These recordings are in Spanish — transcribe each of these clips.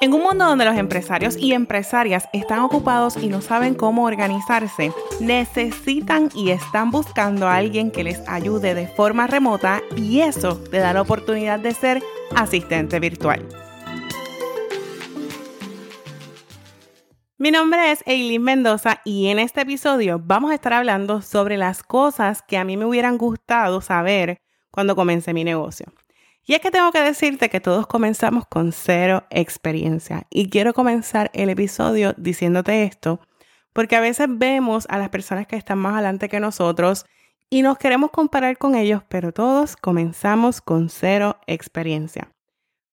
En un mundo donde los empresarios y empresarias están ocupados y no saben cómo organizarse, necesitan y están buscando a alguien que les ayude de forma remota y eso te da la oportunidad de ser asistente virtual. Mi nombre es Eileen Mendoza y en este episodio vamos a estar hablando sobre las cosas que a mí me hubieran gustado saber cuando comencé mi negocio. Y es que tengo que decirte que todos comenzamos con cero experiencia. Y quiero comenzar el episodio diciéndote esto, porque a veces vemos a las personas que están más adelante que nosotros y nos queremos comparar con ellos, pero todos comenzamos con cero experiencia.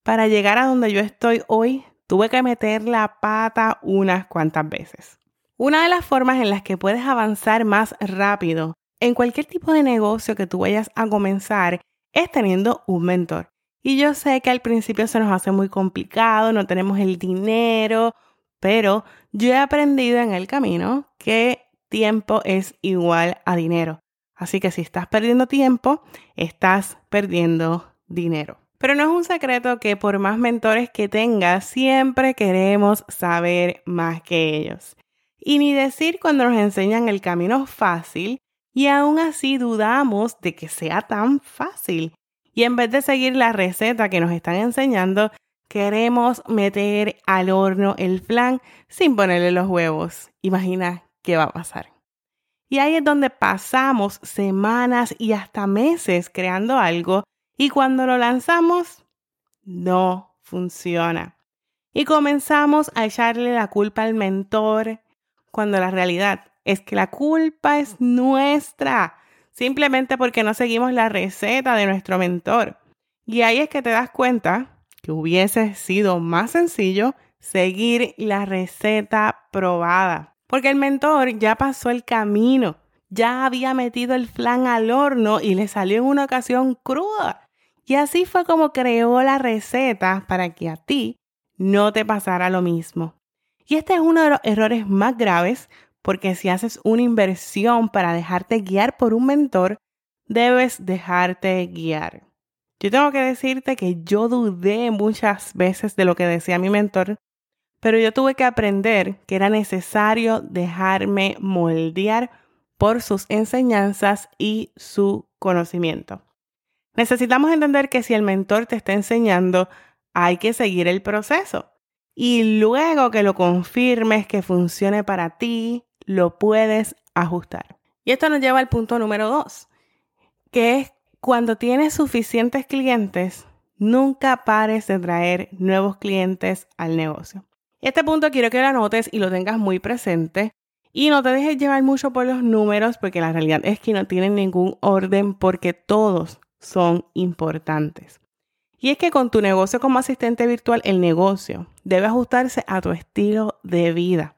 Para llegar a donde yo estoy hoy, tuve que meter la pata unas cuantas veces. Una de las formas en las que puedes avanzar más rápido en cualquier tipo de negocio que tú vayas a comenzar es teniendo un mentor. Y yo sé que al principio se nos hace muy complicado, no tenemos el dinero, pero yo he aprendido en el camino que tiempo es igual a dinero. Así que si estás perdiendo tiempo, estás perdiendo dinero. Pero no es un secreto que por más mentores que tengas, siempre queremos saber más que ellos. Y ni decir cuando nos enseñan el camino fácil, y aún así dudamos de que sea tan fácil. Y en vez de seguir la receta que nos están enseñando, queremos meter al horno el flan sin ponerle los huevos. Imagina qué va a pasar. Y ahí es donde pasamos semanas y hasta meses creando algo y cuando lo lanzamos, no funciona. Y comenzamos a echarle la culpa al mentor cuando la realidad es que la culpa es nuestra, simplemente porque no seguimos la receta de nuestro mentor. Y ahí es que te das cuenta que hubiese sido más sencillo seguir la receta probada, porque el mentor ya pasó el camino, ya había metido el flan al horno y le salió en una ocasión cruda. Y así fue como creó la receta para que a ti no te pasara lo mismo. Y este es uno de los errores más graves porque si haces una inversión para dejarte guiar por un mentor, debes dejarte guiar. Yo tengo que decirte que yo dudé muchas veces de lo que decía mi mentor, pero yo tuve que aprender que era necesario dejarme moldear por sus enseñanzas y su conocimiento. Necesitamos entender que si el mentor te está enseñando, hay que seguir el proceso. Y luego que lo confirmes que funcione para ti, lo puedes ajustar. Y esto nos lleva al punto número dos, que es cuando tienes suficientes clientes, nunca pares de traer nuevos clientes al negocio. Este punto quiero que lo anotes y lo tengas muy presente y no te dejes llevar mucho por los números porque la realidad es que no tienen ningún orden porque todos son importantes. Y es que con tu negocio como asistente virtual, el negocio debe ajustarse a tu estilo de vida.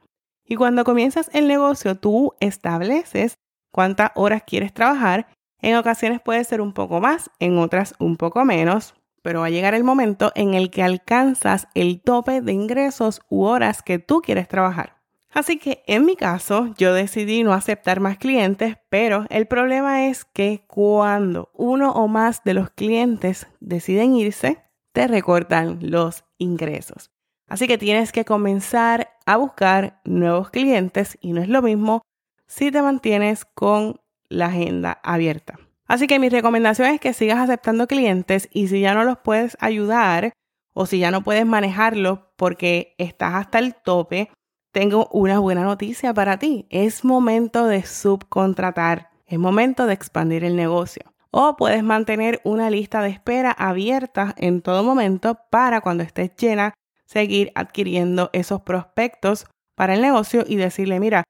Y cuando comienzas el negocio, tú estableces cuántas horas quieres trabajar. En ocasiones puede ser un poco más, en otras un poco menos, pero va a llegar el momento en el que alcanzas el tope de ingresos u horas que tú quieres trabajar. Así que en mi caso, yo decidí no aceptar más clientes, pero el problema es que cuando uno o más de los clientes deciden irse, te recortan los ingresos. Así que tienes que comenzar a buscar nuevos clientes y no es lo mismo si te mantienes con la agenda abierta. Así que mi recomendación es que sigas aceptando clientes y si ya no los puedes ayudar o si ya no puedes manejarlos porque estás hasta el tope, tengo una buena noticia para ti. Es momento de subcontratar. Es momento de expandir el negocio. O puedes mantener una lista de espera abierta en todo momento para cuando estés llena seguir adquiriendo esos prospectos para el negocio y decirle, mira,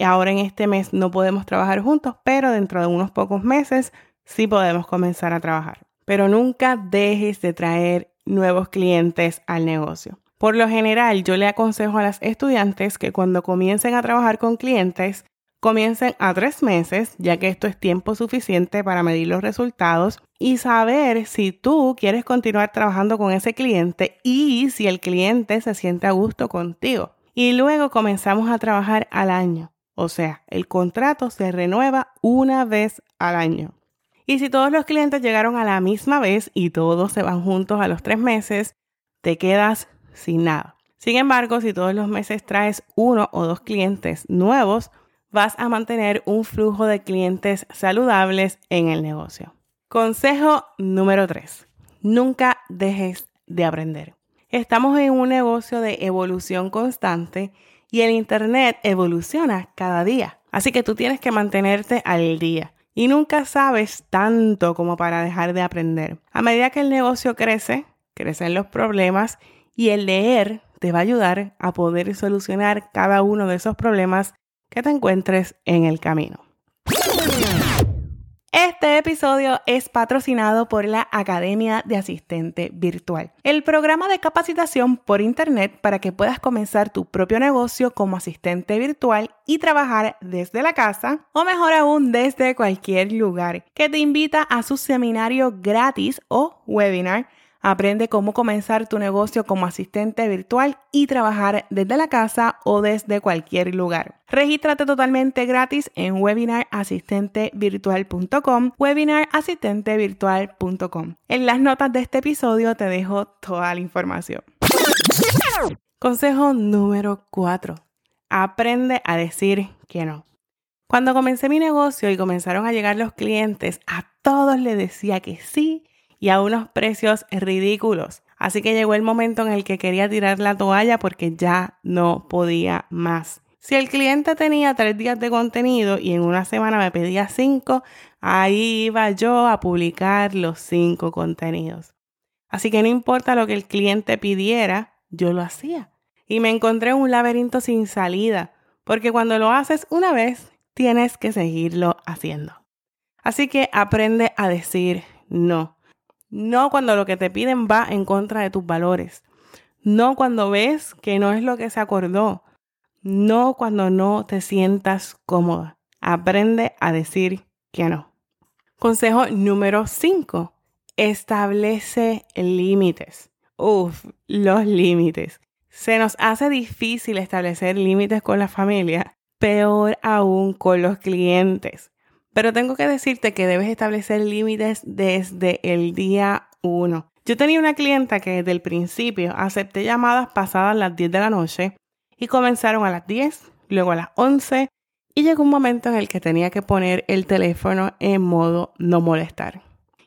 ahora en este mes no podemos trabajar juntos, pero dentro de unos pocos meses sí podemos comenzar a trabajar. Pero nunca dejes de traer nuevos clientes al negocio. Por lo general, yo le aconsejo a las estudiantes que cuando comiencen a trabajar con clientes, comiencen a tres meses, ya que esto es tiempo suficiente para medir los resultados y saber si tú quieres continuar trabajando con ese cliente y si el cliente se siente a gusto contigo. Y luego comenzamos a trabajar al año. O sea, el contrato se renueva una vez al año. Y si todos los clientes llegaron a la misma vez y todos se van juntos a los tres meses, te quedas sin nada. Sin embargo, si todos los meses traes uno o dos clientes nuevos, vas a mantener un flujo de clientes saludables en el negocio. Consejo número 3. Nunca dejes de aprender. Estamos en un negocio de evolución constante y el Internet evoluciona cada día. Así que tú tienes que mantenerte al día y nunca sabes tanto como para dejar de aprender. A medida que el negocio crece, crecen los problemas y el leer te va a ayudar a poder solucionar cada uno de esos problemas que te encuentres en el camino. Este episodio es patrocinado por la Academia de Asistente Virtual, el programa de capacitación por Internet para que puedas comenzar tu propio negocio como asistente virtual y trabajar desde la casa o mejor aún desde cualquier lugar, que te invita a su seminario gratis o webinar Aprende cómo comenzar tu negocio como asistente virtual y trabajar desde la casa o desde cualquier lugar. Regístrate totalmente gratis en webinarasistentevirtual.com, webinarasistentevirtual.com. En las notas de este episodio te dejo toda la información. Consejo número 4. Aprende a decir que no. Cuando comencé mi negocio y comenzaron a llegar los clientes, a todos les decía que sí y a unos precios ridículos. Así que llegó el momento en el que quería tirar la toalla porque ya no podía más. Si el cliente tenía tres días de contenido y en una semana me pedía cinco, ahí iba yo a publicar los cinco contenidos. Así que no importa lo que el cliente pidiera, yo lo hacía. Y me encontré en un laberinto sin salida, porque cuando lo haces una vez, tienes que seguirlo haciendo. Así que aprende a decir no. No cuando lo que te piden va en contra de tus valores. No cuando ves que no es lo que se acordó. No cuando no te sientas cómoda. Aprende a decir que no. Consejo número 5. Establece límites. Uf, los límites. Se nos hace difícil establecer límites con la familia, peor aún con los clientes. Pero tengo que decirte que debes establecer límites desde el día 1. Yo tenía una clienta que desde el principio acepté llamadas pasadas las 10 de la noche y comenzaron a las 10, luego a las 11 y llegó un momento en el que tenía que poner el teléfono en modo no molestar.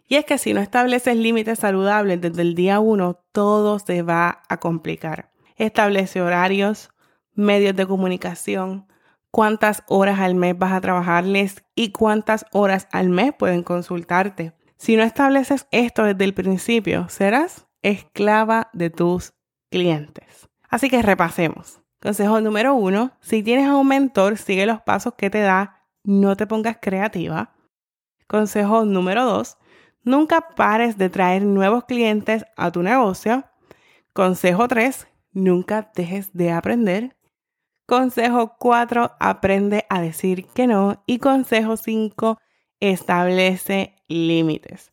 Y es que si no estableces límites saludables desde el día 1, todo se va a complicar. Establece horarios, medios de comunicación, cuántas horas al mes vas a trabajarles y cuántas horas al mes pueden consultarte. Si no estableces esto desde el principio, serás esclava de tus clientes. Así que repasemos. Consejo número uno, si tienes a un mentor, sigue los pasos que te da, no te pongas creativa. Consejo número dos, nunca pares de traer nuevos clientes a tu negocio. Consejo tres, nunca dejes de aprender. Consejo 4, aprende a decir que no. Y consejo 5, establece límites.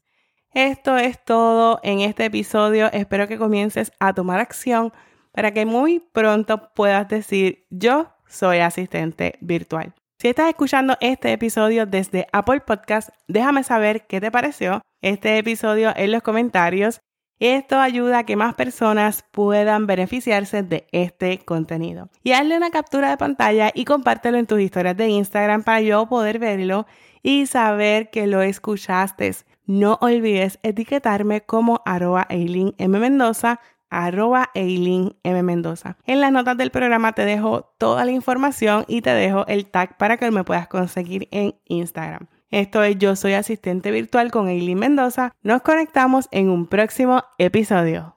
Esto es todo en este episodio. Espero que comiences a tomar acción para que muy pronto puedas decir yo soy asistente virtual. Si estás escuchando este episodio desde Apple Podcast, déjame saber qué te pareció este episodio en los comentarios esto ayuda a que más personas puedan beneficiarse de este contenido. Y hazle una captura de pantalla y compártelo en tus historias de Instagram para yo poder verlo y saber que lo escuchaste. No olvides etiquetarme como arroba Eileen. Mendoza arroba M. Mendoza. En las notas del programa te dejo toda la información y te dejo el tag para que me puedas conseguir en Instagram. Esto es Yo Soy Asistente Virtual con Eileen Mendoza. Nos conectamos en un próximo episodio.